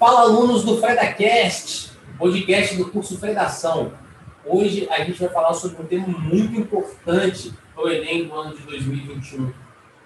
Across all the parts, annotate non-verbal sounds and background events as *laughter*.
Fala, alunos do FredaCast, podcast do curso Fredação. Hoje a gente vai falar sobre um tema muito importante para o Enem do ano de 2021.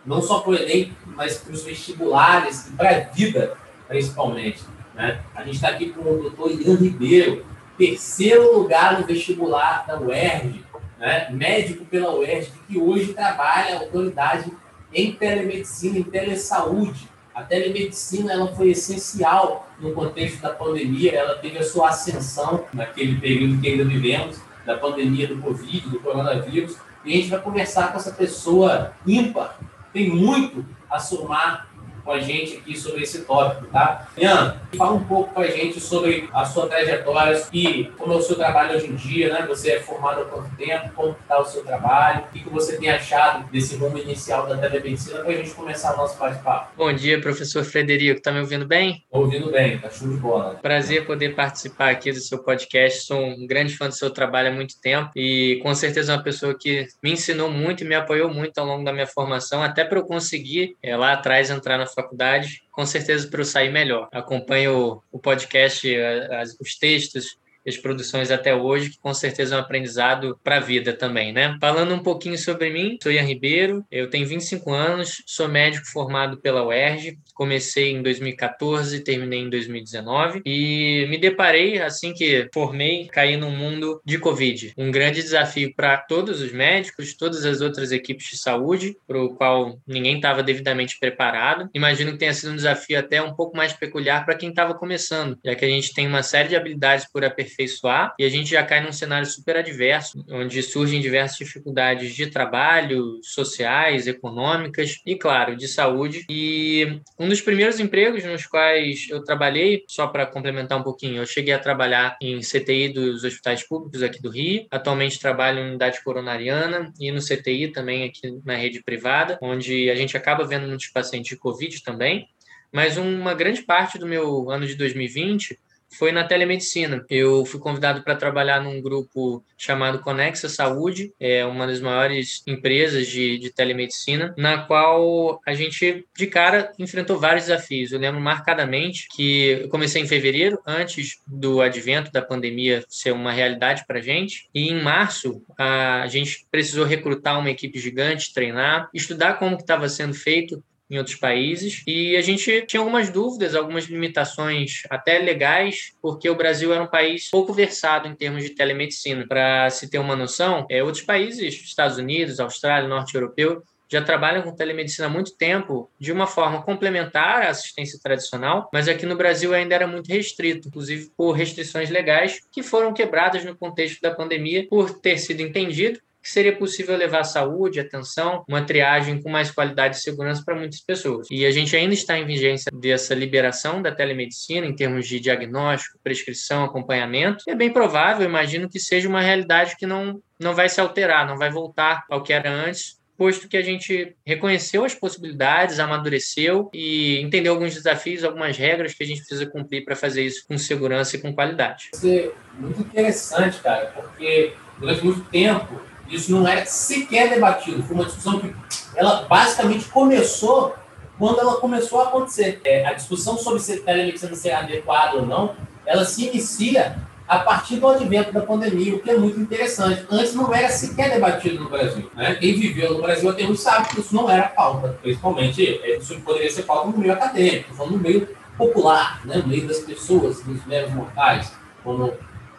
Não só para o Enem, mas para os vestibulares e para a vida, principalmente. Né? A gente está aqui com o doutor Ian Ribeiro, terceiro lugar no vestibular da UERJ, né? médico pela UERJ, que hoje trabalha autoridade em telemedicina, em telesaúde a telemedicina ela foi essencial no contexto da pandemia, ela teve a sua ascensão naquele período que ainda vivemos, da pandemia do Covid, do coronavírus, e a gente vai conversar com essa pessoa ímpar, tem muito a somar com a gente aqui sobre esse tópico, tá? Ian, fala um pouco com a gente sobre a sua trajetória e como é o seu trabalho hoje em dia, né? Você é formado há quanto tempo, como está o seu trabalho, o que você tem achado desse rumo inicial da telemedicina para a gente começar o nosso bate-papo. Bom dia, professor Frederico, tá me ouvindo bem? Ouvindo bem, tá show de bola. Prazer poder participar aqui do seu podcast, sou um grande fã do seu trabalho há muito tempo e com certeza uma pessoa que me ensinou muito e me apoiou muito ao longo da minha formação, até para eu conseguir é, lá atrás entrar na faculdade, com certeza para eu sair melhor. Acompanho o podcast, as, os textos as produções até hoje, que com certeza é um aprendizado para a vida também, né? Falando um pouquinho sobre mim, sou Ian Ribeiro, eu tenho 25 anos, sou médico formado pela UERJ, comecei em 2014 e terminei em 2019 e me deparei assim que formei, caí num mundo de Covid, um grande desafio para todos os médicos, todas as outras equipes de saúde, para o qual ninguém estava devidamente preparado. Imagino que tenha sido um desafio até um pouco mais peculiar para quem estava começando, já que a gente tem uma série de habilidades por aperfeiçoar aperfeiçoar e a gente já cai num cenário super adverso, onde surgem diversas dificuldades de trabalho, sociais, econômicas e, claro, de saúde. E um dos primeiros empregos nos quais eu trabalhei, só para complementar um pouquinho, eu cheguei a trabalhar em CTI dos hospitais públicos aqui do Rio. Atualmente trabalho em unidade coronariana e no CTI também aqui na rede privada, onde a gente acaba vendo muitos pacientes de Covid também. Mas uma grande parte do meu ano de 2020 foi na telemedicina. Eu fui convidado para trabalhar num grupo chamado Conexa Saúde, é uma das maiores empresas de, de telemedicina, na qual a gente, de cara, enfrentou vários desafios. Eu lembro marcadamente que eu comecei em fevereiro, antes do advento da pandemia ser uma realidade para a gente, e em março a gente precisou recrutar uma equipe gigante, treinar, estudar como estava sendo feito em outros países. E a gente tinha algumas dúvidas, algumas limitações até legais, porque o Brasil era um país pouco versado em termos de telemedicina. Para se ter uma noção, é, outros países, Estados Unidos, Austrália, Norte Europeu, já trabalham com telemedicina há muito tempo, de uma forma complementar à assistência tradicional, mas aqui no Brasil ainda era muito restrito, inclusive por restrições legais que foram quebradas no contexto da pandemia, por ter sido entendido que seria possível levar saúde, atenção, uma triagem com mais qualidade e segurança para muitas pessoas. E a gente ainda está em vigência dessa liberação da telemedicina em termos de diagnóstico, prescrição, acompanhamento. E é bem provável, imagino que seja uma realidade que não, não vai se alterar, não vai voltar ao que era antes, posto que a gente reconheceu as possibilidades, amadureceu e entendeu alguns desafios, algumas regras que a gente precisa cumprir para fazer isso com segurança e com qualidade. Isso é muito interessante, cara, porque durante muito tempo isso não era sequer debatido. Foi uma discussão que ela basicamente começou quando ela começou a acontecer. É, a discussão sobre se telemedicina ser adequada ou não, ela se inicia a partir do advento da pandemia, o que é muito interessante. Antes não era sequer debatido no Brasil. Né? Quem viveu no Brasil até hoje sabe que isso não era pauta. Principalmente, é, isso poderia ser pauta no meio acadêmico, no meio popular, né? no meio das pessoas, dos meros mortais, como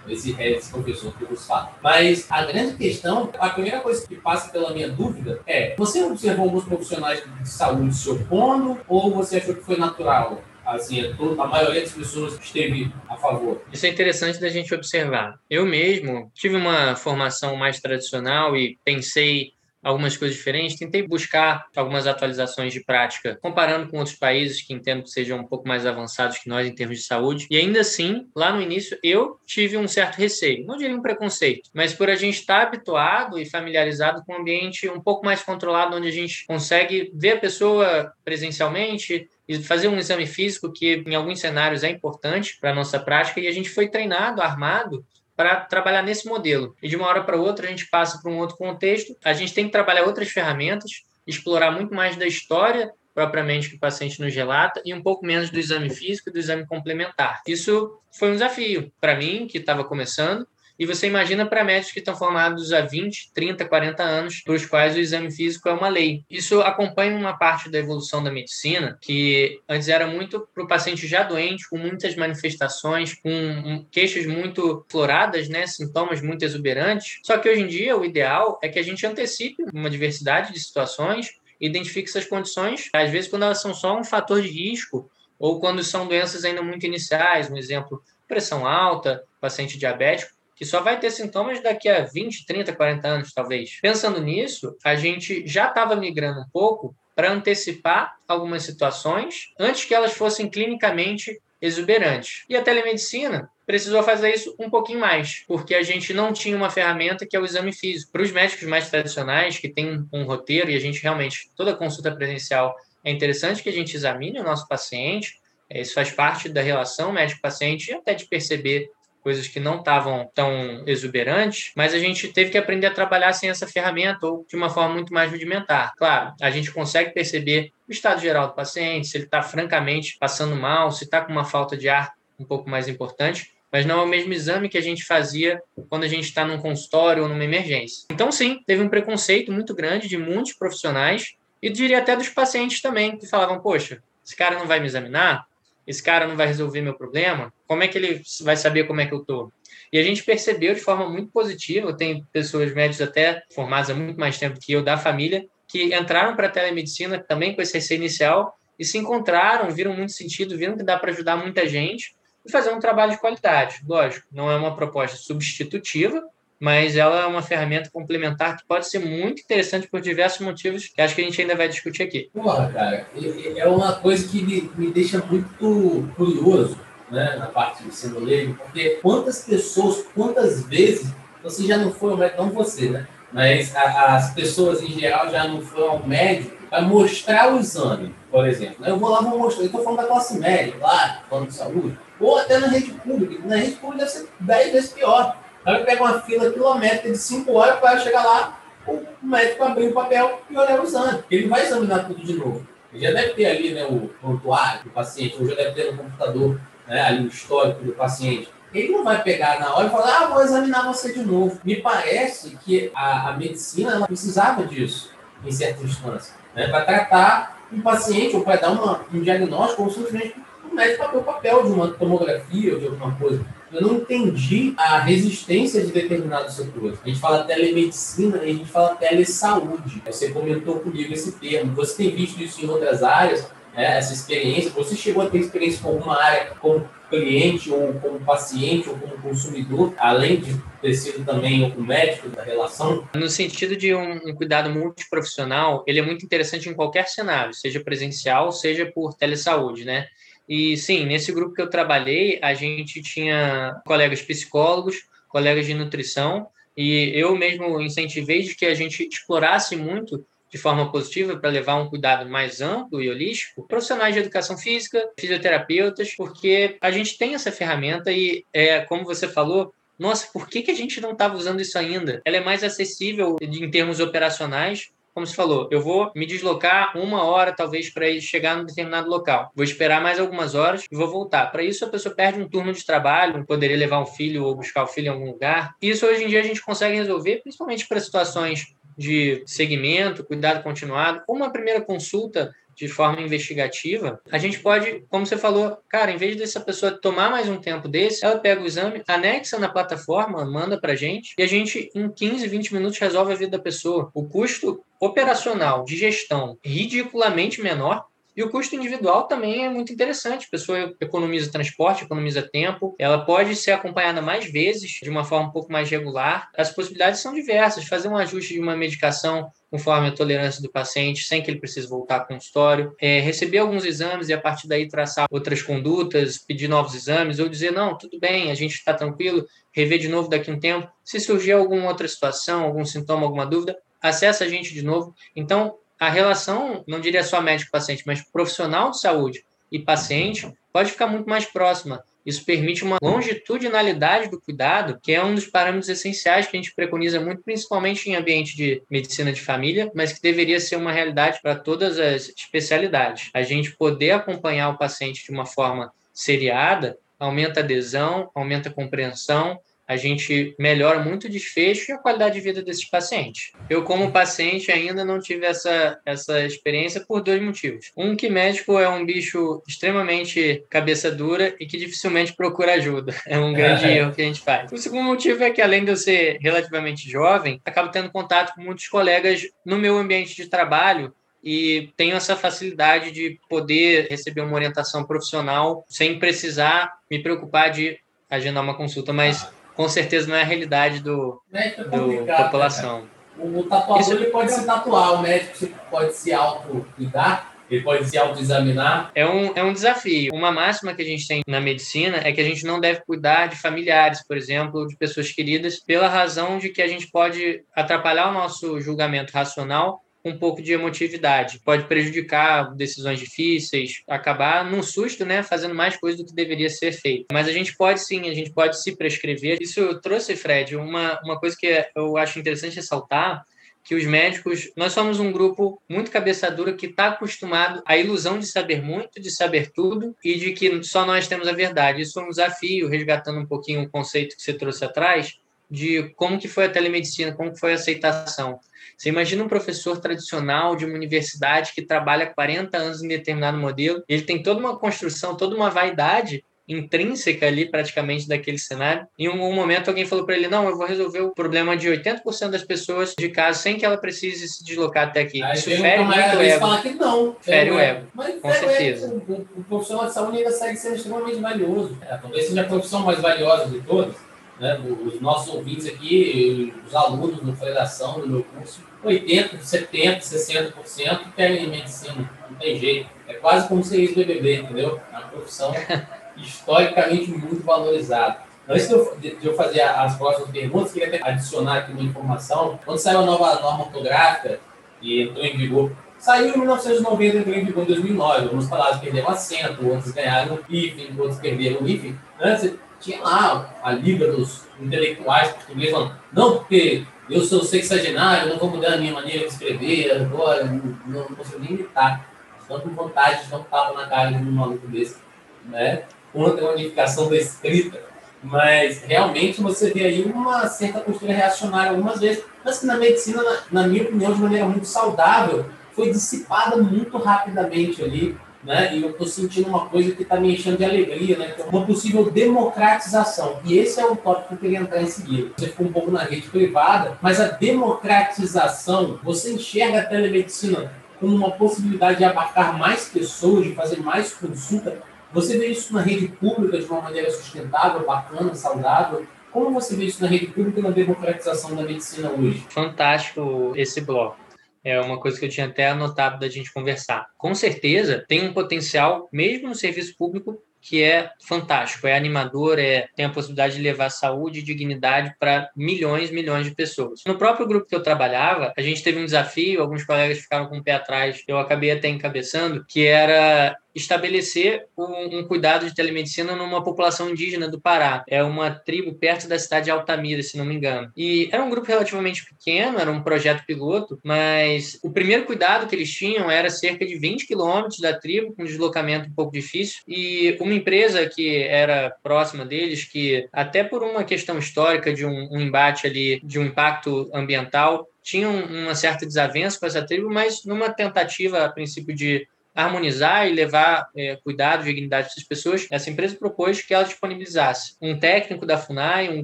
esse, esse vos fala. Mas a grande questão, a primeira coisa que passa pela minha dúvida é: você observou alguns profissionais de saúde se opondo ou você achou que foi natural? Assim, a maioria das pessoas esteve a favor. Isso é interessante da gente observar. Eu mesmo tive uma formação mais tradicional e pensei algumas coisas diferentes, tentei buscar algumas atualizações de prática, comparando com outros países que entendo que sejam um pouco mais avançados que nós em termos de saúde. E ainda assim, lá no início, eu tive um certo receio, não diria um preconceito, mas por a gente estar habituado e familiarizado com um ambiente um pouco mais controlado, onde a gente consegue ver a pessoa presencialmente, e fazer um exame físico que em alguns cenários é importante para a nossa prática e a gente foi treinado, armado para trabalhar nesse modelo. E de uma hora para outra a gente passa para um outro contexto, a gente tem que trabalhar outras ferramentas, explorar muito mais da história propriamente que o paciente nos relata e um pouco menos do exame físico e do exame complementar. Isso foi um desafio para mim, que estava começando, e você imagina para médicos que estão formados há 20, 30, 40 anos, para os quais o exame físico é uma lei. Isso acompanha uma parte da evolução da medicina, que antes era muito para o paciente já doente, com muitas manifestações, com queixas muito floradas, né, sintomas muito exuberantes. Só que hoje em dia o ideal é que a gente antecipe uma diversidade de situações, identifique essas condições, às vezes quando elas são só um fator de risco ou quando são doenças ainda muito iniciais, um exemplo, pressão alta, paciente diabético, que só vai ter sintomas daqui a 20, 30, 40 anos, talvez. Pensando nisso, a gente já estava migrando um pouco para antecipar algumas situações antes que elas fossem clinicamente exuberantes. E a telemedicina precisou fazer isso um pouquinho mais, porque a gente não tinha uma ferramenta que é o exame físico. Para os médicos mais tradicionais, que tem um roteiro e a gente realmente, toda consulta presencial, é interessante que a gente examine o nosso paciente, isso faz parte da relação médico-paciente e até de perceber coisas que não estavam tão exuberantes, mas a gente teve que aprender a trabalhar sem essa ferramenta ou de uma forma muito mais rudimentar. Claro, a gente consegue perceber o estado geral do paciente, se ele está francamente passando mal, se está com uma falta de ar um pouco mais importante, mas não é o mesmo exame que a gente fazia quando a gente está num consultório ou numa emergência. Então, sim, teve um preconceito muito grande de muitos profissionais e diria até dos pacientes também, que falavam: Poxa, esse cara não vai me examinar? Esse cara não vai resolver meu problema, como é que ele vai saber como é que eu tô? E a gente percebeu de forma muito positiva, tem pessoas médicas até formadas há muito mais tempo que eu da família, que entraram para a telemedicina também com esse receio inicial e se encontraram, viram muito sentido, viram que dá para ajudar muita gente e fazer um trabalho de qualidade. Lógico, não é uma proposta substitutiva, mas ela é uma ferramenta complementar que pode ser muito interessante por diversos motivos que acho que a gente ainda vai discutir aqui. Porra, cara, é uma coisa que me, me deixa muito curioso, né, na parte de sendo porque quantas pessoas, quantas vezes você já não foi ao médico, não você, né? Mas a, as pessoas em geral já não foram ao médico para mostrar o exame, por exemplo. Eu vou lá vou mostrar, eu estou falando da classe média, claro, falando de saúde, ou até na rede pública. Na rede pública deve ser 10 vezes pior Aí pega uma fila quilométrica de 5 horas para chegar lá, o médico abrir o papel e olhar o exame. Ele vai examinar tudo de novo. Ele já deve ter ali né, o prontuário do paciente, ou já deve ter no computador né, ali o histórico do paciente. Ele não vai pegar na hora e falar, ah, vou examinar você de novo. Me parece que a, a medicina precisava disso, em certa instância, né, para tratar um paciente ou para dar uma, um diagnóstico, ou simplesmente o médico abrir o papel de uma tomografia ou de alguma coisa eu não entendi a resistência de determinados setores. A gente fala telemedicina e a gente fala telesaúde. Você comentou comigo esse termo. Você tem visto isso em outras áreas, né, essa experiência? Você chegou a ter experiência com alguma área como cliente ou como paciente ou como consumidor, além de ter sido também o médico da relação? No sentido de um, um, cuidado multiprofissional, ele é muito interessante em qualquer cenário, seja presencial, seja por telesaúde, né? E sim, nesse grupo que eu trabalhei, a gente tinha colegas psicólogos, colegas de nutrição, e eu mesmo incentivei de que a gente explorasse muito de forma positiva para levar um cuidado mais amplo e holístico, profissionais de educação física, fisioterapeutas, porque a gente tem essa ferramenta e, é, como você falou, nossa, por que, que a gente não estava usando isso ainda? Ela é mais acessível em termos operacionais, como você falou, eu vou me deslocar uma hora, talvez, para chegar num determinado local. Vou esperar mais algumas horas e vou voltar. Para isso, a pessoa perde um turno de trabalho, poderia levar um filho ou buscar o filho em algum lugar. Isso, hoje em dia, a gente consegue resolver, principalmente para situações de segmento, cuidado continuado, uma primeira consulta de forma investigativa, a gente pode, como você falou, cara, em vez dessa pessoa tomar mais um tempo desse, ela pega o exame, anexa na plataforma, manda pra gente e a gente em 15, 20 minutos resolve a vida da pessoa. O custo operacional de gestão ridiculamente menor e o custo individual também é muito interessante. A pessoa economiza transporte, economiza tempo, ela pode ser acompanhada mais vezes, de uma forma um pouco mais regular. As possibilidades são diversas. Fazer um ajuste de uma medicação conforme a tolerância do paciente, sem que ele precise voltar ao consultório, é, receber alguns exames e a partir daí traçar outras condutas, pedir novos exames, ou dizer, não, tudo bem, a gente está tranquilo, rever de novo daqui a um tempo. Se surgir alguma outra situação, algum sintoma, alguma dúvida, acessa a gente de novo. Então, a relação, não diria só médico-paciente, mas profissional de saúde e paciente, pode ficar muito mais próxima. Isso permite uma longitudinalidade do cuidado, que é um dos parâmetros essenciais que a gente preconiza muito, principalmente em ambiente de medicina de família, mas que deveria ser uma realidade para todas as especialidades. A gente poder acompanhar o paciente de uma forma seriada aumenta a adesão, aumenta a compreensão, a gente melhora muito o desfecho e a qualidade de vida desses pacientes. Eu, como paciente, ainda não tive essa, essa experiência por dois motivos. Um, que médico é um bicho extremamente cabeça dura e que dificilmente procura ajuda. *laughs* É um grande é. *laughs* erro que a gente faz. O segundo motivo é que, além de eu ser relativamente jovem, acabo tendo contato com muitos colegas no meu ambiente de trabalho e tenho essa facilidade de poder receber uma orientação profissional sem precisar me preocupar de agendar uma consulta, mas ah com certeza não é a realidade do, é do população. Né, o, o tatuador Isso... ele pode se tatuar, o médico pode se auto-cuidar, ele pode se auto-examinar. É um, é um desafio. Uma máxima que a gente tem na medicina é que a gente não deve cuidar de familiares, por exemplo, de pessoas queridas, pela razão de que a gente pode atrapalhar o nosso julgamento racional um pouco de emotividade. Pode prejudicar decisões difíceis, acabar num susto, né, fazendo mais coisa do que deveria ser feito. Mas a gente pode sim, a gente pode se prescrever. Isso trouxe, Fred, uma, uma coisa que eu acho interessante ressaltar, que os médicos, nós somos um grupo muito cabeça dura que está acostumado à ilusão de saber muito, de saber tudo e de que só nós temos a verdade. Isso é um desafio, resgatando um pouquinho o conceito que você trouxe atrás, de como que foi a telemedicina, como que foi a aceitação. Você imagina um professor tradicional de uma universidade que trabalha 40 anos em determinado modelo, ele tem toda uma construção, toda uma vaidade intrínseca ali praticamente daquele cenário. Em um momento alguém falou para ele: "Não, eu vou resolver o problema de 80% das pessoas de casa sem que ela precise se deslocar até aqui". Aí Isso fere muito o ego. Falar que não, fere o ego. Mas com certeza. O, o, profissional de saúde ainda segue sendo extremamente valioso. É, talvez seja a profissão mais valiosa de todas né, os nossos ouvintes aqui, os alunos no Federação, no meu curso, 80%, 70%, 60% querem medicina, não tem jeito. É quase como ser ex-BBB, entendeu? É uma profissão *laughs* historicamente muito valorizada. Antes de eu, fazer as próximas perguntas, queria adicionar aqui uma informação. Quando saiu a nova norma ortográfica, e entrou em vigor Saiu em 1990, entrou em vigor em 2009. Algumas palavras perderam acento, outras ganharam hífen, outras perderam hífen. Antes, tinha lá a liga dos intelectuais portugueses falando, não, porque eu sou sexagenário, não vou mudar a minha maneira de escrever, agora não, não consigo nem imitar. Estão com vontade de dar um tapa na cara de um maluco desse, né? Contra a unificação da escrita. Mas realmente você vê aí uma certa postura reacionária algumas vezes, mas que na medicina, na, na minha opinião, de maneira muito saudável, foi dissipada muito rapidamente ali né? E eu estou sentindo uma coisa que está me enchendo de alegria, né? É uma possível democratização. E esse é o tópico que eu queria entrar em seguida. Você ficou um pouco na rede privada, mas a democratização, você enxerga a telemedicina como uma possibilidade de abarcar mais pessoas, de fazer mais consulta. Você vê isso na rede pública de uma maneira sustentável, bacana, saudável? Como você vê isso na rede pública e na democratização da medicina hoje? Fantástico esse bloco. É uma coisa que eu tinha até anotado da gente conversar. Com certeza tem um potencial, mesmo no serviço público, que é fantástico, é animador, é, tem a possibilidade de levar saúde e dignidade para milhões e milhões de pessoas. No próprio grupo que eu trabalhava, a gente teve um desafio, alguns colegas ficaram com o pé atrás, eu acabei até encabeçando, que era estabelecer um, um, cuidado de telemedicina numa população indígena do Pará. É uma tribo perto da cidade de Altamira, se não me engano. E era um grupo relativamente pequeno, era um projeto piloto, mas o primeiro cuidado que eles tinham era cerca de 20 quilômetros da tribo, com um deslocamento um pouco difícil. E uma empresa que era próxima deles, que até por uma questão histórica de um, um embate ali, de um impacto ambiental, tinham uma certa desavença com essa tribo, mas numa tentativa, a princípio, de harmonizar e levar é, cuidado dignidade dessas pessoas, essa empresa propôs que ela disponibilizasse um técnico da FUNAI, um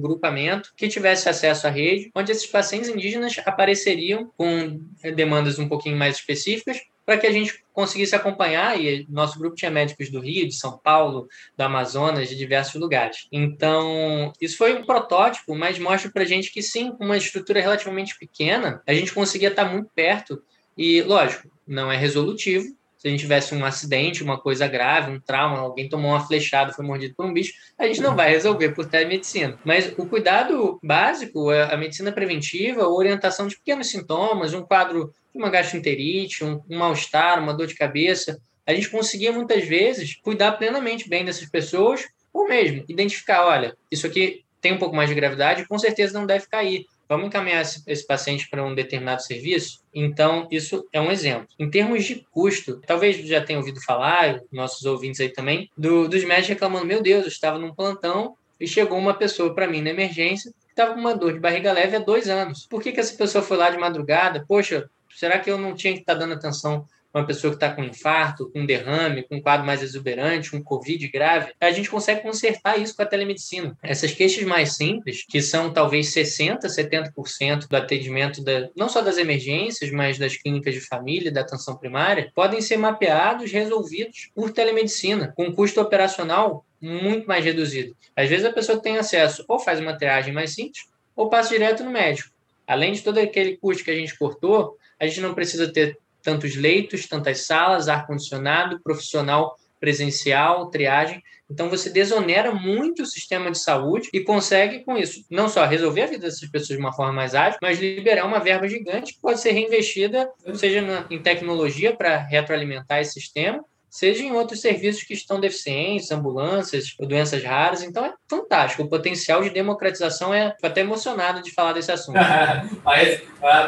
grupamento, que tivesse acesso à rede, onde esses pacientes indígenas apareceriam com demandas um pouquinho mais específicas, para que a gente conseguisse acompanhar, e nosso grupo tinha médicos do Rio, de São Paulo, do Amazonas, de diversos lugares. Então, isso foi um protótipo, mas mostra para a gente que sim, com uma estrutura relativamente pequena, a gente conseguia estar muito perto, e lógico, não é resolutivo, se a gente tivesse um acidente, uma coisa grave, um trauma, alguém tomou uma flechada, foi mordido por um bicho, a gente não vai resolver por telemedicina. Mas o cuidado básico, é a medicina preventiva, a orientação de pequenos sintomas, um quadro de uma gastroenterite, um, um mal-estar, uma dor de cabeça, a gente conseguia muitas vezes cuidar plenamente bem dessas pessoas Ou mesmo identificar, olha, isso aqui tem um pouco mais de gravidade, com certeza não deve cair. Vamos encaminhar esse, esse paciente para um determinado serviço? Então, isso é um exemplo. Em termos de custo, talvez já tenha ouvido falar, nossos ouvintes aí também, do, dos médicos reclamando: meu Deus, eu estava num plantão e chegou uma pessoa para mim na emergência que estava com uma dor de barriga leve há dois anos. Por que, que essa pessoa foi lá de madrugada? Poxa, será que eu não tinha que estar dando atenção uma pessoa que está com infarto, com derrame, com um quadro mais exuberante, um Covid grave, a gente consegue consertar isso com a telemedicina. Essas queixas mais simples, que são talvez 60%, 70% do atendimento, da, não só das emergências, mas das clínicas de família, da atenção primária, podem ser mapeados, resolvidos por telemedicina, com custo operacional muito mais reduzido. Às vezes a pessoa tem acesso ou faz uma triagem mais simples, ou passa direto no médico. Além de todo aquele custo que a gente cortou, a gente não precisa ter tantos leitos, tantas salas, ar-condicionado, profissional presencial, triagem. Então você desonera muito o sistema de saúde e consegue com isso não só resolver a vida dessas pessoas de uma forma mais ágil, mas liberar uma verba gigante que pode ser reinvestida, seja na, em tecnologia para retroalimentar esse sistema, seja em outros serviços que estão deficientes, ambulâncias, doenças raras. Então é fantástico. O potencial de democratização é Estou até emocionado de falar desse assunto. *laughs* mas,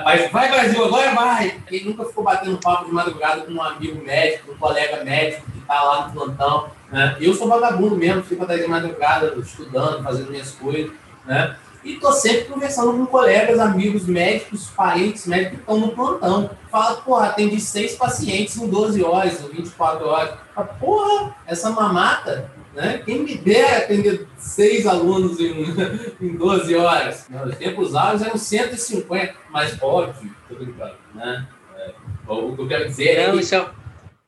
mas vai, Brasil, agora vai! Quem nunca ficou batendo papo de madrugada com um amigo médico, um colega médico que está lá no plantão. Né? Eu sou vagabundo mesmo, fico até de madrugada estudando, fazendo minhas coisas. Né? E tô sempre conversando com colegas, amigos médicos, parentes médicos que estão no plantão. Fala, porra, atendi seis pacientes em 12 horas, ou 24 horas. Fala, porra, essa mamata, né? Quem me dera atender seis alunos em, *laughs* em 12 horas? Os tempos áureos eram 150, mas óbvio, tô brincando, né? É, o que eu quero dizer é que... Isso é...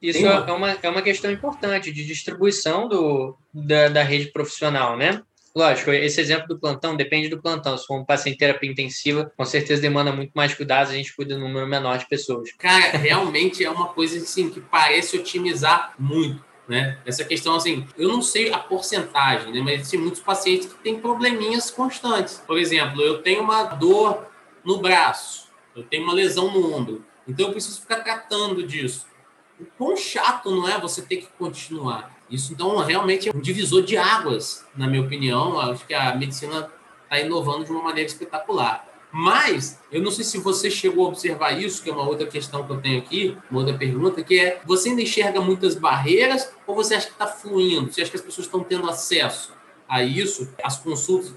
É uma, é uma questão importante de distribuição do, da, da rede profissional, né? Lógico, esse exemplo do plantão depende do plantão. Se for um paciente terapia intensiva, com certeza demanda muito mais cuidados, a gente cuida de um número menor de pessoas. Cara, realmente é uma coisa assim que parece otimizar muito. Né? Essa questão, assim, eu não sei a porcentagem, né? mas existem muitos pacientes que têm probleminhas constantes. Por exemplo, eu tenho uma dor no braço, eu tenho uma lesão no ombro, então eu preciso ficar tratando disso. O quão chato não é você ter que continuar? Isso, então, realmente é um divisor de águas, na minha opinião. Acho que a medicina está inovando de uma maneira espetacular. Mas, eu não sei se você chegou a observar isso, que é uma outra questão que eu tenho aqui, uma outra pergunta, que é: você ainda enxerga muitas barreiras ou você acha que está fluindo? Você acha que as pessoas estão tendo acesso a isso? As consultas,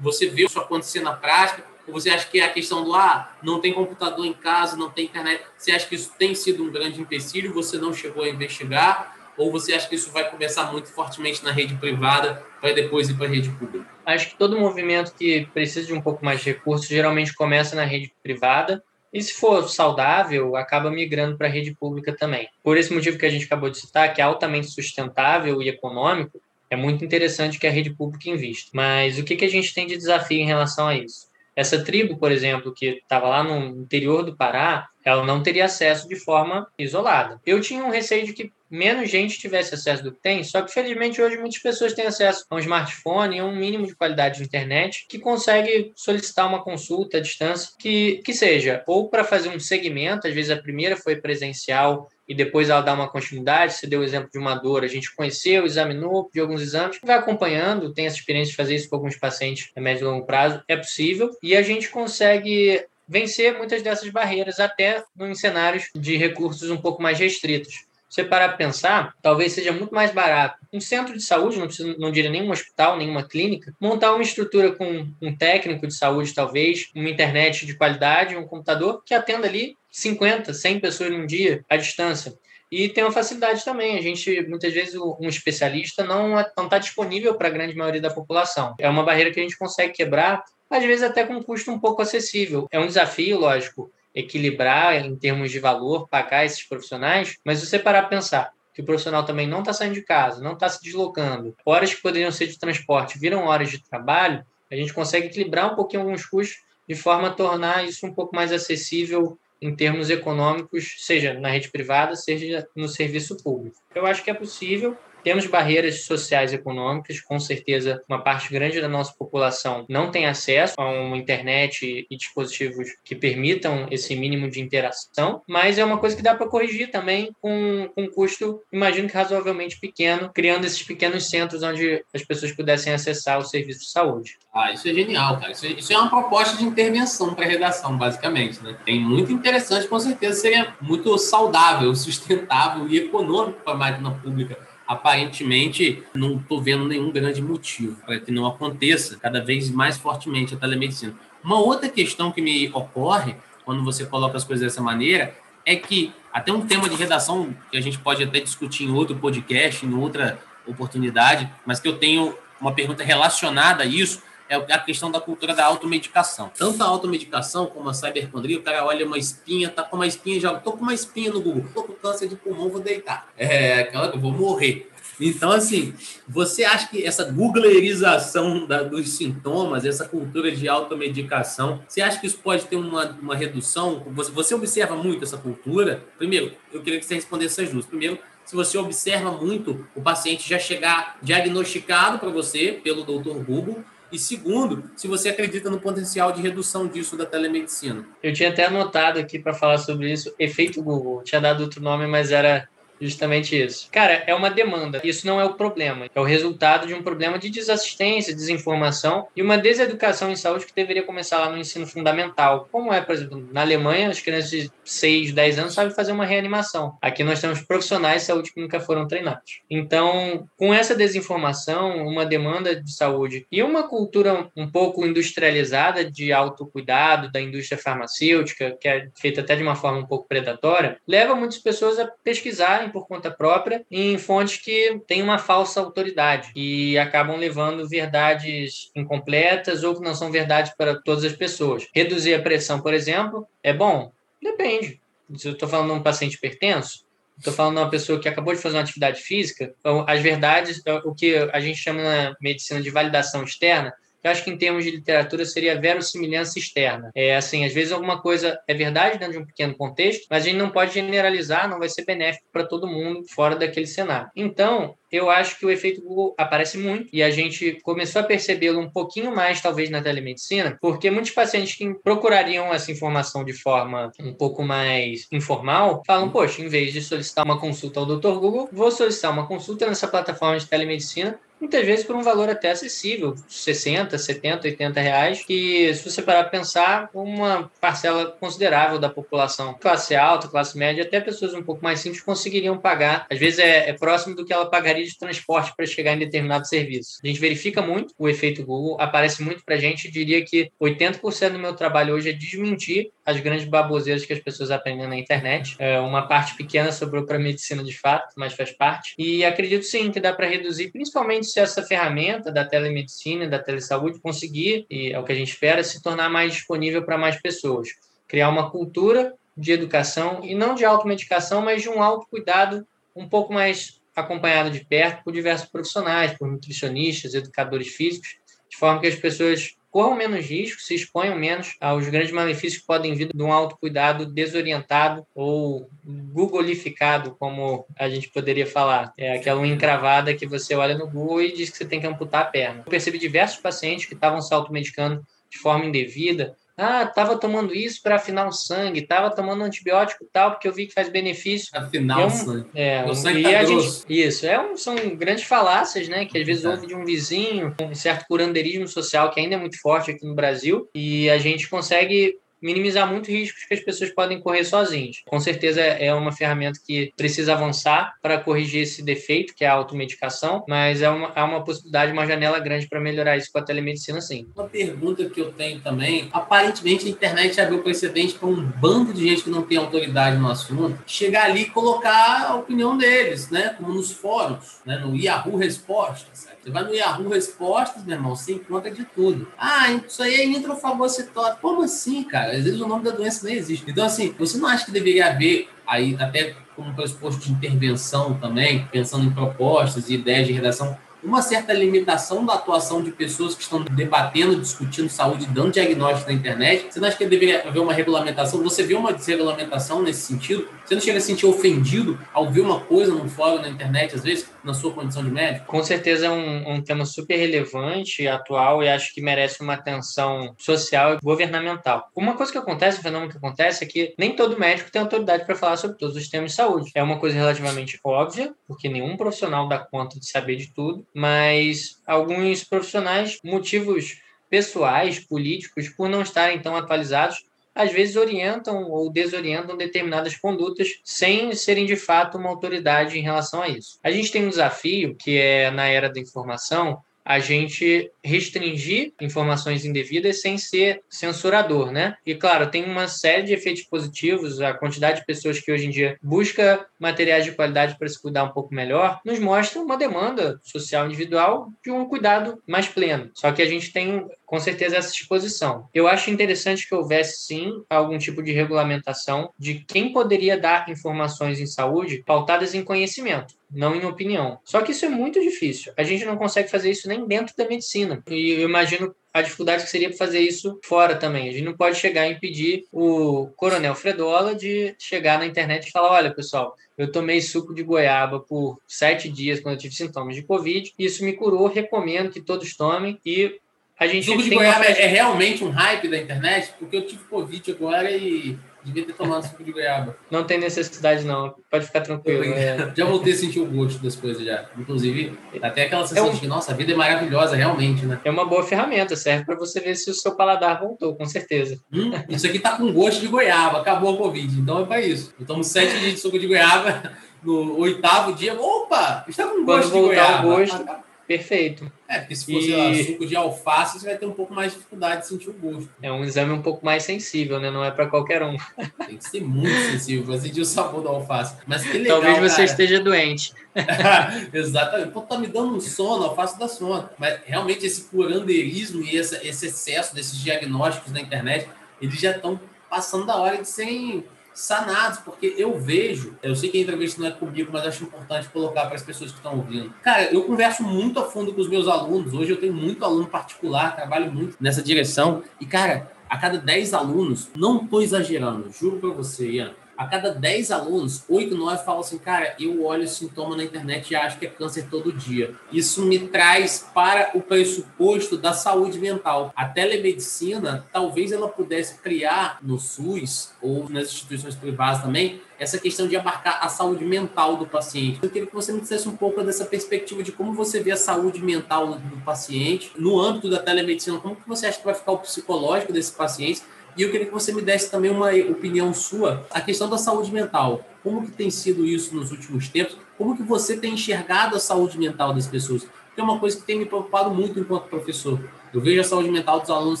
você vê isso acontecer na prática? Ou você acha que é a questão do ah, não tem computador em casa, não tem internet? Você acha que isso tem sido um grande empecilho? Você não chegou a investigar? Ou você acha que isso vai começar muito fortemente na rede privada para depois ir para a rede pública? Acho que todo movimento que precisa de um pouco mais de recursos geralmente começa na rede privada e se for saudável, acaba migrando para a rede pública também. Por esse motivo que a gente acabou de citar, que é altamente sustentável e econômico, é muito interessante que a rede pública invista. Mas o que, que a gente tem de desafio em relação a isso? Essa tribo, por exemplo, que estava lá no interior do Pará, ela não teria acesso de forma isolada. Eu tinha um receio de que menos gente tivesse acesso do que tem, só que felizmente hoje muitas pessoas têm acesso a um smartphone e a um mínimo de qualidade de internet que consegue solicitar uma consulta à distância que, que seja ou para fazer um segmento, às vezes a primeira foi presencial e depois ela dá uma continuidade. Você deu o exemplo de uma dor, a gente conheceu, examinou, pediu alguns exames, vai acompanhando, tem essa experiência de fazer isso com alguns pacientes a médio e longo prazo, é possível, e a gente consegue vencer muitas dessas barreiras até em cenários de recursos um pouco mais restritos você parar para pensar, talvez seja muito mais barato um centro de saúde, não, precisa, não diria nenhum hospital, nenhuma clínica, montar uma estrutura com um técnico de saúde, talvez, uma internet de qualidade, um computador que atenda ali 50, 100 pessoas num dia à distância. E tem uma facilidade também. A gente, muitas vezes, um especialista não está disponível para a grande maioria da população. É uma barreira que a gente consegue quebrar, às vezes até com um custo um pouco acessível. É um desafio, lógico, equilibrar em termos de valor, pagar esses profissionais, mas você parar para pensar que o profissional também não está saindo de casa, não está se deslocando, horas que poderiam ser de transporte viram horas de trabalho, a gente consegue equilibrar um pouquinho alguns custos de forma a tornar isso um pouco mais acessível em termos econômicos, seja na rede privada, seja no serviço público. Eu acho que é possível, temos barreiras sociais e econômicas, com certeza uma parte grande da nossa população não tem acesso a uma internet e dispositivos que permitam esse mínimo de interação, mas é uma coisa que dá para corrigir também com, com um custo, imagino que razoavelmente pequeno, criando esses pequenos centros onde as pessoas pudessem acessar o serviço de saúde. Ah, isso é genial, cara. Isso é, isso é uma proposta de intervenção para a redação, basicamente, né? Tem muito interessante, com certeza seria muito saudável, *laughs* sustentável e econômico para a máquina pública aparentemente não estou vendo nenhum grande motivo para que não aconteça cada vez mais fortemente a telemedicina. Uma outra questão que me ocorre quando você coloca as coisas dessa maneira é que até um tema de redação que a gente pode até discutir em outro podcast, em outra oportunidade, mas que eu tenho uma pergunta relacionada a isso, é a questão da cultura da automedicação. Tanto a automedicação como a cybercondria, o cara olha uma espinha, tá com uma espinha, já tô com uma espinha no Google, tô com câncer de pulmão, vou deitar. É, aquela que eu vou morrer. Então, assim, você acha que essa googlerização da, dos sintomas, essa cultura de automedicação, você acha que isso pode ter uma, uma redução? Você, você observa muito essa cultura? Primeiro, eu queria que você respondesse essas duas. Primeiro, se você observa muito o paciente já chegar diagnosticado para você pelo doutor Google, e segundo, se você acredita no potencial de redução disso da telemedicina. Eu tinha até anotado aqui para falar sobre isso, efeito Google. tinha dado outro nome, mas era Justamente isso. Cara, é uma demanda. Isso não é o problema. É o resultado de um problema de desassistência, desinformação e uma deseducação em saúde que deveria começar lá no ensino fundamental. Como é, por exemplo, na Alemanha, as crianças de 6, 10 anos sabem fazer uma reanimação. Aqui nós temos profissionais de saúde que nunca foram treinados. Então, com essa desinformação, uma demanda de saúde e uma cultura um pouco industrializada de autocuidado da indústria farmacêutica, que é feita até de uma forma um pouco predatória, leva muitas pessoas a pesquisarem por conta própria em fontes que têm uma falsa autoridade e acabam levando verdades incompletas ou que não são verdades para todas as pessoas. Reduzir a pressão, por exemplo, é bom? Depende. Se eu estou falando de um paciente hipertenso, estou falando de uma pessoa que acabou de fazer uma atividade física, então, as verdades, o que a gente chama na medicina de validação externa, eu acho que em termos de literatura seria verossimilhança externa. É assim, às vezes alguma coisa é verdade dentro de um pequeno contexto, mas a gente não pode generalizar, não vai ser benéfico para todo mundo fora daquele cenário. Então, eu acho que o efeito Google aparece muito e a gente começou a percebê-lo um pouquinho mais, talvez, na telemedicina, porque muitos pacientes que procurariam essa informação de forma um pouco mais informal falam: Poxa, em vez de solicitar uma consulta ao Dr. Google, vou solicitar uma consulta nessa plataforma de telemedicina muitas vezes por um valor até acessível, 60, 70, 80 reais, que se você parar para pensar, uma parcela considerável da população, classe alta, classe média, até pessoas um pouco mais simples conseguiriam pagar. Às vezes é, é próximo do que ela pagaria de transporte para chegar em determinado serviço. A gente verifica muito o efeito Google, aparece muito para a gente. Diria que 80% do meu trabalho hoje é desmentir as grandes baboseiras que as pessoas aprendem na internet. É uma parte pequena sobrou para medicina de fato, mas faz parte. E acredito sim que dá para reduzir, principalmente se essa ferramenta da telemedicina, da telesaúde conseguir, e é o que a gente espera, se tornar mais disponível para mais pessoas. Criar uma cultura de educação e não de automedicação, mas de um autocuidado um pouco mais acompanhado de perto por diversos profissionais, por nutricionistas, educadores físicos, de forma que as pessoas corram menos risco, se exponham menos aos grandes malefícios que podem vir de um autocuidado desorientado ou googleificado, como a gente poderia falar. É aquela encravada que você olha no Google e diz que você tem que amputar a perna. Eu percebi diversos pacientes que estavam se automedicando de forma indevida, ah, estava tomando isso para afinar o sangue, estava tomando antibiótico tal, porque eu vi que faz benefício. Afinar é um, o sangue. É, o sangue tá gente, Isso, é um, são grandes falácias, né? Que às vezes ouve de um vizinho, um certo curandeirismo social que ainda é muito forte aqui no Brasil, e a gente consegue minimizar muito riscos que as pessoas podem correr sozinhas. Com certeza é uma ferramenta que precisa avançar para corrigir esse defeito, que é a automedicação, mas é uma, é uma possibilidade, uma janela grande para melhorar isso com a telemedicina, sim. Uma pergunta que eu tenho também: aparentemente a internet abriu precedente para um bando de gente que não tem autoridade no assunto chegar ali e colocar a opinião deles, né? Como nos fóruns, né? no Yahoo Respostas. Você vai no Yahoo Respostas, meu irmão, você encontra de tudo. Ah, isso aí é introfagocitose. Como assim, cara? Às vezes o nome da doença nem existe. Então, assim, você não acha que deveria haver aí, até como pressuposto de intervenção também, pensando em propostas e ideias de redação, uma certa limitação da atuação de pessoas que estão debatendo, discutindo saúde, dando diagnóstico na internet? Você não acha que deveria haver uma regulamentação? Você vê uma desregulamentação nesse sentido? Você não chega a se sentir ofendido ao ver uma coisa num fórum na internet, às vezes, na sua condição de médico? Com certeza é um, um tema super relevante, atual, e acho que merece uma atenção social e governamental. Uma coisa que acontece, um fenômeno que acontece, é que nem todo médico tem autoridade para falar sobre todos os temas de saúde. É uma coisa relativamente óbvia, porque nenhum profissional dá conta de saber de tudo, mas alguns profissionais, motivos pessoais, políticos, por não estarem tão atualizados, às vezes orientam ou desorientam determinadas condutas sem serem de fato uma autoridade em relação a isso. A gente tem um desafio que é na era da informação a gente restringir informações indevidas sem ser censurador, né? E claro, tem uma série de efeitos positivos, a quantidade de pessoas que hoje em dia busca materiais de qualidade para se cuidar um pouco melhor, nos mostra uma demanda social individual de um cuidado mais pleno. Só que a gente tem com certeza essa exposição. Eu acho interessante que houvesse sim algum tipo de regulamentação de quem poderia dar informações em saúde pautadas em conhecimento, não em opinião. Só que isso é muito difícil. A gente não consegue fazer isso nem dentro da medicina. E eu imagino a dificuldade que seria fazer isso fora também. A gente não pode chegar e impedir o Coronel Fredola de chegar na internet e falar: olha, pessoal, eu tomei suco de goiaba por sete dias quando eu tive sintomas de Covid, isso me curou, recomendo que todos tomem e a gente suco de goiaba uma... é realmente um hype da internet, porque eu tive Covid agora e devia ter tomado suco de goiaba. Não tem necessidade, não. Pode ficar tranquilo. É... Já voltei a sentir o gosto das coisas já. Inclusive, até aquela sensação é um... de que, nossa, a vida é maravilhosa, realmente, né? É uma boa ferramenta, serve para você ver se o seu paladar voltou, com certeza. Hum, isso aqui tá com gosto de goiaba, acabou a Covid, então é para isso. Eu tomo sete dias de suco de goiaba, *laughs* no oitavo dia, opa, está com gosto Quando de goiaba. O gosto, Perfeito. É, porque se fosse e... suco de alface, você vai ter um pouco mais de dificuldade de sentir o gosto. É um exame um pouco mais sensível, né? Não é para qualquer um. *laughs* Tem que ser muito sensível para sentir o sabor da alface. Mas que legal, Talvez você cara. esteja doente. *laughs* Exatamente. Pô, tá me dando um sono, alface da sono. Mas realmente esse curandeirismo e esse, esse excesso desses diagnósticos na internet, eles já estão passando da hora de serem sanados, porque eu vejo, eu sei que a entrevista não é comigo, mas acho importante colocar para as pessoas que estão ouvindo. Cara, eu converso muito a fundo com os meus alunos. Hoje eu tenho muito aluno particular, trabalho muito nessa direção. E, cara, a cada 10 alunos, não estou exagerando, juro para você, Ian, a cada 10 alunos, 8, 9 falam assim, cara, eu olho sintoma na internet e acho que é câncer todo dia. Isso me traz para o pressuposto da saúde mental. A telemedicina, talvez ela pudesse criar no SUS ou nas instituições privadas também, essa questão de abarcar a saúde mental do paciente. Eu queria que você me dissesse um pouco dessa perspectiva de como você vê a saúde mental do paciente no âmbito da telemedicina. Como que você acha que vai ficar o psicológico desse paciente e eu queria que você me desse também uma opinião sua, a questão da saúde mental. Como que tem sido isso nos últimos tempos? Como que você tem enxergado a saúde mental das pessoas? Porque é uma coisa que tem me preocupado muito enquanto professor. Eu vejo a saúde mental dos alunos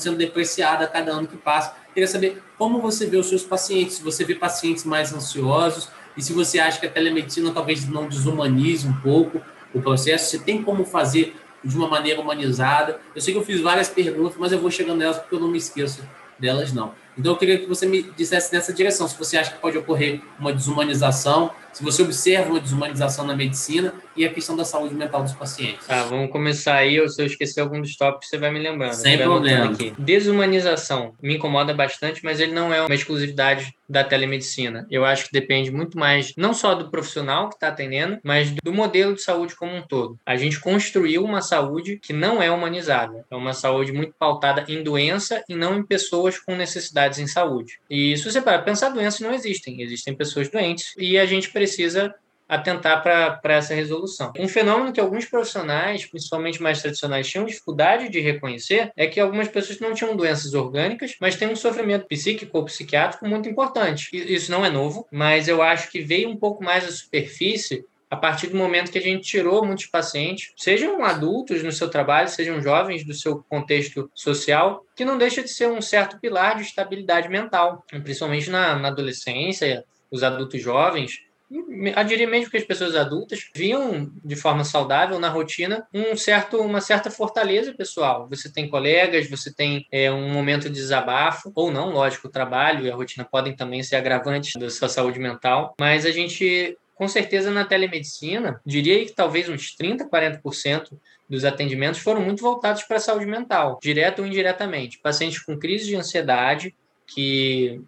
sendo depreciada a cada ano que passa. Queria saber como você vê os seus pacientes, se você vê pacientes mais ansiosos e se você acha que a telemedicina talvez não desumanize um pouco o processo, se tem como fazer de uma maneira humanizada. Eu sei que eu fiz várias perguntas, mas eu vou chegando nelas porque eu não me esqueço delas não. Então eu queria que você me dissesse nessa direção, se você acha que pode ocorrer uma desumanização, se você observa uma desumanização na medicina e a questão da saúde mental dos pacientes. Tá, vamos começar aí, ou se eu esquecer algum dos tópicos, você vai me lembrando. Sem problema. Aqui. Desumanização me incomoda bastante, mas ele não é uma exclusividade da telemedicina. Eu acho que depende muito mais, não só do profissional que está atendendo, mas do modelo de saúde como um todo. A gente construiu uma saúde que não é humanizada. É uma saúde muito pautada em doença e não em pessoas com necessidades em saúde. E se você para pensar, doenças não existem. Existem pessoas doentes e a gente precisa atentar para essa resolução. Um fenômeno que alguns profissionais, principalmente mais tradicionais, tinham dificuldade de reconhecer é que algumas pessoas não tinham doenças orgânicas, mas têm um sofrimento psíquico ou psiquiátrico muito importante. Isso não é novo, mas eu acho que veio um pouco mais à superfície a partir do momento que a gente tirou muitos pacientes, sejam adultos no seu trabalho, sejam jovens do seu contexto social, que não deixa de ser um certo pilar de estabilidade mental, principalmente na, na adolescência, os adultos jovens, eu diria mesmo que as pessoas adultas viam de forma saudável na rotina um certo, uma certa fortaleza pessoal. Você tem colegas, você tem é, um momento de desabafo, ou não, lógico, o trabalho e a rotina podem também ser agravantes da sua saúde mental, mas a gente com certeza na telemedicina, diria que talvez uns 30, 40% dos atendimentos foram muito voltados para a saúde mental, direto ou indiretamente. Pacientes com crise de ansiedade, que,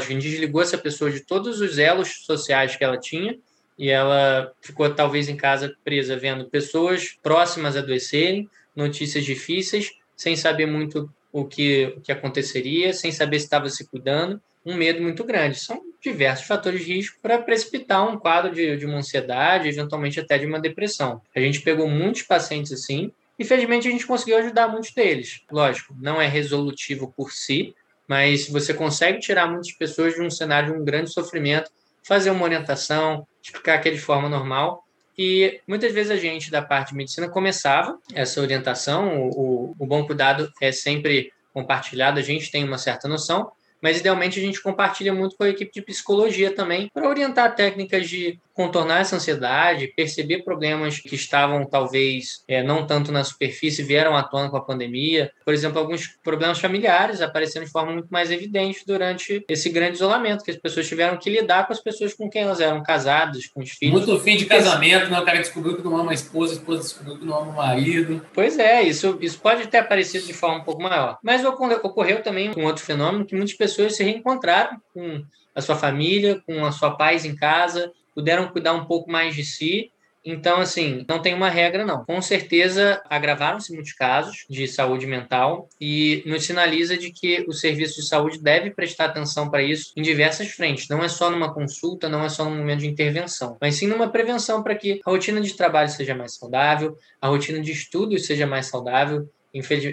gente desligou essa pessoa de todos os elos sociais que ela tinha e ela ficou talvez em casa presa vendo pessoas próximas adoecerem, notícias difíceis, sem saber muito o que, o que aconteceria, sem saber se estava se cuidando, um medo muito grande. São diversos fatores de risco para precipitar um quadro de, de uma ansiedade, eventualmente até de uma depressão. A gente pegou muitos pacientes assim, e felizmente a gente conseguiu ajudar muitos deles. Lógico, não é resolutivo por si, mas você consegue tirar muitas pessoas de um cenário de um grande sofrimento, fazer uma orientação, explicar que é de forma normal. E muitas vezes a gente, da parte de medicina, começava essa orientação. O, o, bom cuidado é sempre compartilhado, a gente tem uma certa noção, mas idealmente a gente compartilha muito com a equipe de psicologia também para orientar técnicas de contornar essa ansiedade, perceber problemas que estavam talvez é, não tanto na superfície, vieram à tona com a pandemia. Por exemplo, alguns problemas familiares apareceram de forma muito mais evidente durante esse grande isolamento, que as pessoas tiveram que lidar com as pessoas com quem elas eram casadas, com os filhos. Muito fim de casamento, né? O cara descobriu que não ama a esposa, a esposa descobriu que não ama o marido. Pois é, isso, isso pode ter aparecido de forma um pouco maior. Mas ocorreu também um outro fenômeno que muitas pessoas se reencontraram com a sua família, com a sua paz em casa, puderam cuidar um pouco mais de si. Então, assim, não tem uma regra, não. Com certeza, agravaram-se muitos casos de saúde mental e nos sinaliza de que o serviço de saúde deve prestar atenção para isso em diversas frentes. Não é só numa consulta, não é só no momento de intervenção, mas sim numa prevenção para que a rotina de trabalho seja mais saudável, a rotina de estudos seja mais saudável,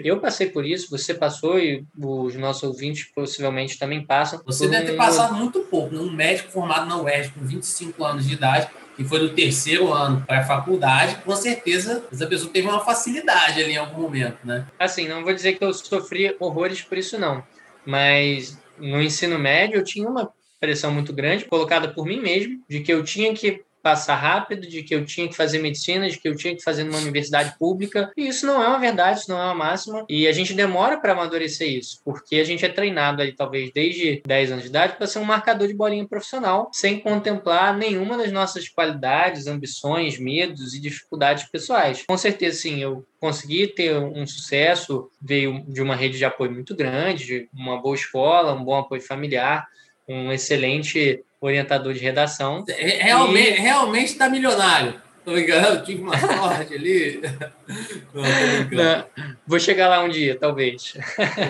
eu passei por isso, você passou e os nossos ouvintes possivelmente também passam. Você deve ter passado muito pouco, né? um médico formado na UERJ com 25 anos de idade, que foi do terceiro ano para a faculdade, com certeza essa pessoa teve uma facilidade ali em algum momento, né? Assim, não vou dizer que eu sofri horrores por isso, não. Mas no ensino médio eu tinha uma pressão muito grande, colocada por mim mesmo, de que eu tinha que passar rápido, de que eu tinha que fazer medicina, de que eu tinha que fazer numa universidade pública. E isso não é uma verdade, isso não é uma máxima. E a gente demora para amadurecer isso, porque a gente é treinado aí, talvez desde 10 anos de idade, para ser um marcador de bolinha profissional, sem contemplar nenhuma das nossas qualidades, ambições, medos e dificuldades pessoais. Com certeza, sim, eu consegui ter um sucesso, veio de uma rede de apoio muito grande, de uma boa escola, um bom apoio familiar, um excelente orientador de redação. Realmente, e... realmente está milionário. Tô brincando, tive uma *laughs* sorte ali. Não, Não, vou chegar lá um dia, talvez.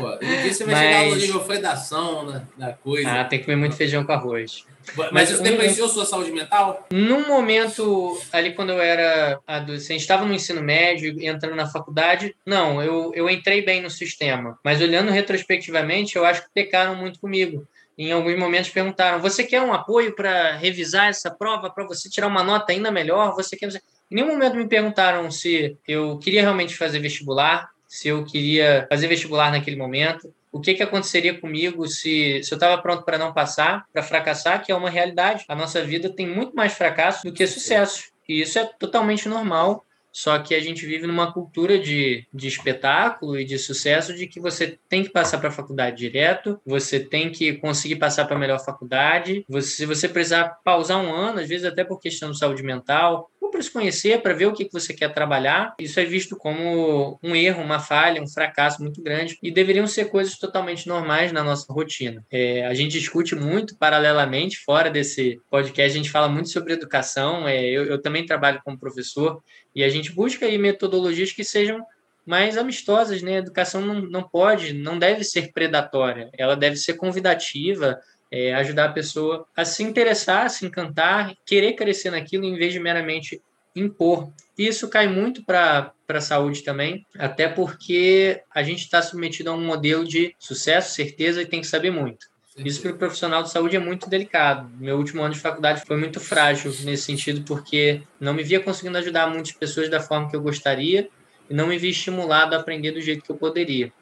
Pô, um dia você vai Mas... chegar no nível redação né, da coisa. Ah, tem que comer muito feijão com arroz. Mas isso depreciou um, sua saúde mental? Num momento, ali quando eu era adolescente, estava no ensino médio, entrando na faculdade, não, eu, eu entrei bem no sistema. Mas olhando retrospectivamente, eu acho que pecaram muito comigo em alguns momentos perguntaram: você quer um apoio para revisar essa prova, para você tirar uma nota ainda melhor? Você quer. Em nenhum momento me perguntaram se eu queria realmente fazer vestibular, se eu queria fazer vestibular naquele momento, o que, que aconteceria comigo se, se eu estava pronto para não passar, para fracassar, que é uma realidade. A nossa vida tem muito mais fracasso do que sucesso. E isso é totalmente normal só que a gente vive numa cultura de, de espetáculo e de sucesso de que você tem que passar para a faculdade direto, você tem que conseguir passar para a melhor faculdade. Você, se você precisar pausar um ano, às vezes até por questão de saúde mental, ou para se conhecer, para ver o que, você quer trabalhar, isso é visto como um erro, uma falha, um fracasso muito grande e deveriam ser coisas totalmente normais na nossa rotina. É, a gente discute muito paralelamente, fora desse podcast, a gente fala muito sobre educação. É, eu, eu também trabalho como professor e a gente busca aí metodologias que sejam mais amistosas, né? A educação não, não pode, não deve ser predatória, ela deve ser convidativa, é, ajudar a pessoa a se interessar, a se encantar, querer crescer naquilo em vez de meramente impor. Isso cai muito para a saúde também, até porque a gente está submetido a um modelo de sucesso, certeza e tem que saber muito. Isso para o profissional de saúde é muito delicado. Meu último ano de faculdade foi muito frágil nesse sentido, porque não me via conseguindo ajudar muitas pessoas da forma que eu gostaria e não me via estimulado a aprender do jeito que eu poderia.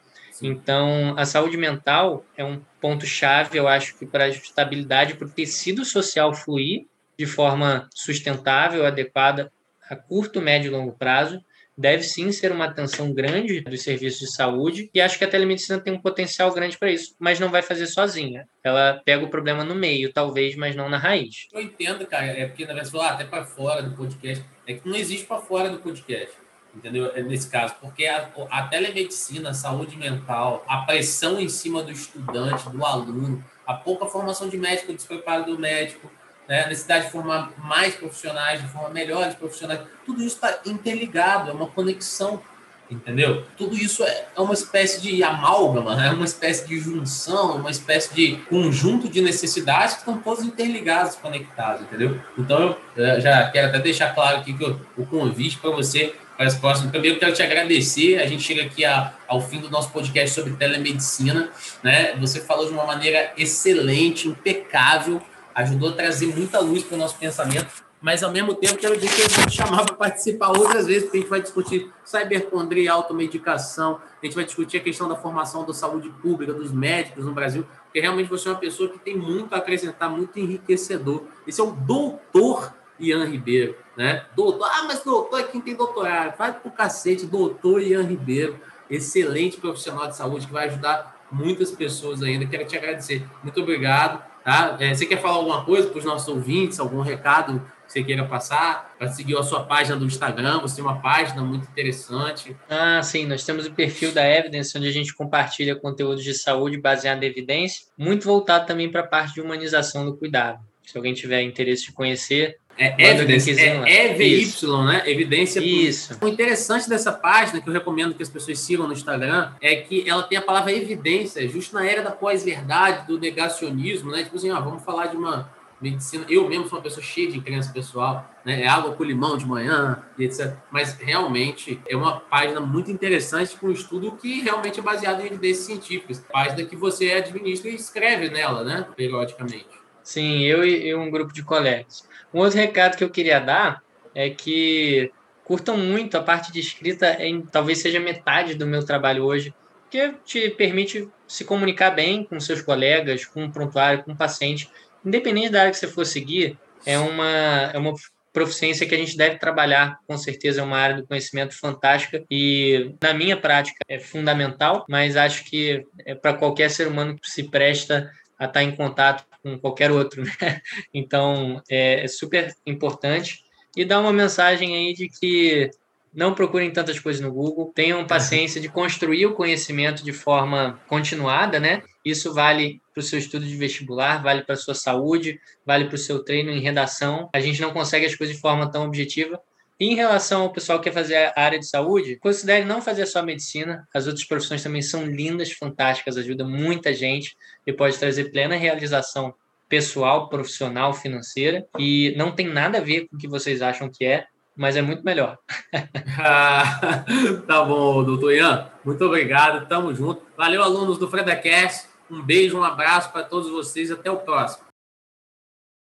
Então, a saúde mental é um ponto-chave, eu acho, que para a estabilidade, para o tecido social fluir de forma sustentável, adequada, a curto, médio e longo prazo. Deve sim ser uma atenção grande dos serviços de saúde e acho que a telemedicina tem um potencial grande para isso, mas não vai fazer sozinha. Ela pega o problema no meio, talvez, mas não na raiz. Eu entendo, cara, é porque na verdade, ah, até para fora do podcast, é que não existe para fora do podcast entendeu? É nesse caso, porque a, a, telemedicina, a saúde mental, a pressão em cima do estudante, do aluno, a pouca formação de médico, o despreparo do médico, né? a necessidade de formar mais profissionais, de formar melhores profissionais, tudo isso está interligado, é uma conexão, entendeu? Tudo isso é, é uma espécie de amálgama, é uma espécie de junção, uma espécie de conjunto de necessidades que estão todas interligadas, conectadas, entendeu? Então, eu já quero até deixar claro aqui que o convite para você para as próximas. Primeiro, quero te agradecer. A gente chega aqui a, ao fim do nosso podcast sobre telemedicina. Né? Você falou de uma maneira excelente, impecável, ajudou a trazer muita luz para o nosso pensamento. Mas, ao mesmo tempo, quero dizer que a gente chamar para participar outras vezes, porque a gente vai discutir cybercondria, automedicação, a gente vai discutir a questão da formação da saúde pública, dos médicos no Brasil, porque realmente você é uma pessoa que tem muito a acrescentar, muito enriquecedor. Esse é o doutor Ian Ribeiro, né? Doutor, ah, mas doutor é quem tem doutorado. Vai pro cacete, doutor Ian Ribeiro, excelente profissional de saúde que vai ajudar muitas pessoas ainda. Quero te agradecer. Muito obrigado. Tá? É, você quer falar alguma coisa para os nossos ouvintes, algum recado que você queira passar? Para seguir a sua página do Instagram, você tem uma página muito interessante. Ah, sim, nós temos o perfil da Evidence, onde a gente compartilha conteúdos de saúde baseado em evidência, muito voltado também para a parte de humanização do cuidado. Se alguém tiver interesse de conhecer, é evidence, é EVY, Isso. né? Evidência. Isso. O interessante dessa página, que eu recomendo que as pessoas sigam no Instagram, é que ela tem a palavra evidência, justo na era da pós-verdade, do negacionismo, né? Tipo assim, ó, vamos falar de uma medicina. Eu mesmo sou uma pessoa cheia de crença pessoal, né? É água com limão de manhã etc. Mas realmente é uma página muito interessante com um estudo que realmente é baseado em evidências científicas. Página que você administra e escreve nela, né? Periodicamente. Sim, eu e, um grupo de colegas. Um outro recado que eu queria dar é que curtam muito a parte de escrita, em, talvez seja metade do meu trabalho hoje, porque te permite se comunicar bem com seus colegas, com o prontuário, com o paciente. Independente da área que você for seguir, é uma, é uma proficiência que a gente deve trabalhar, com certeza é uma área do conhecimento fantástica e na minha prática é fundamental, mas acho que é para qualquer ser humano que se presta a estar em contato com qualquer outro. Né? *laughs* Então, é, é super importante. E dá uma mensagem aí de que não procurem tantas coisas no Google, tenham *laughs* paciência de construir o conhecimento de forma continuada, né? Isso vale para o seu estudo de vestibular, vale para a sua saúde, vale para o seu treino em redação. A gente não consegue as coisas de forma tão objetiva, em relação ao pessoal que quer fazer a área de saúde, considere não fazer só medicina. As outras profissões também são lindas, fantásticas, ajudam muita gente e pode trazer plena realização pessoal, profissional, financeira. E não tem nada a ver com o que vocês acham que é, mas é muito melhor. ah, *laughs* *laughs* tá bom, doutor Ian. Muito obrigado, tamo junto. Valeu, alunos do FredaCast. Um beijo, um abraço para todos vocês. Até o próximo.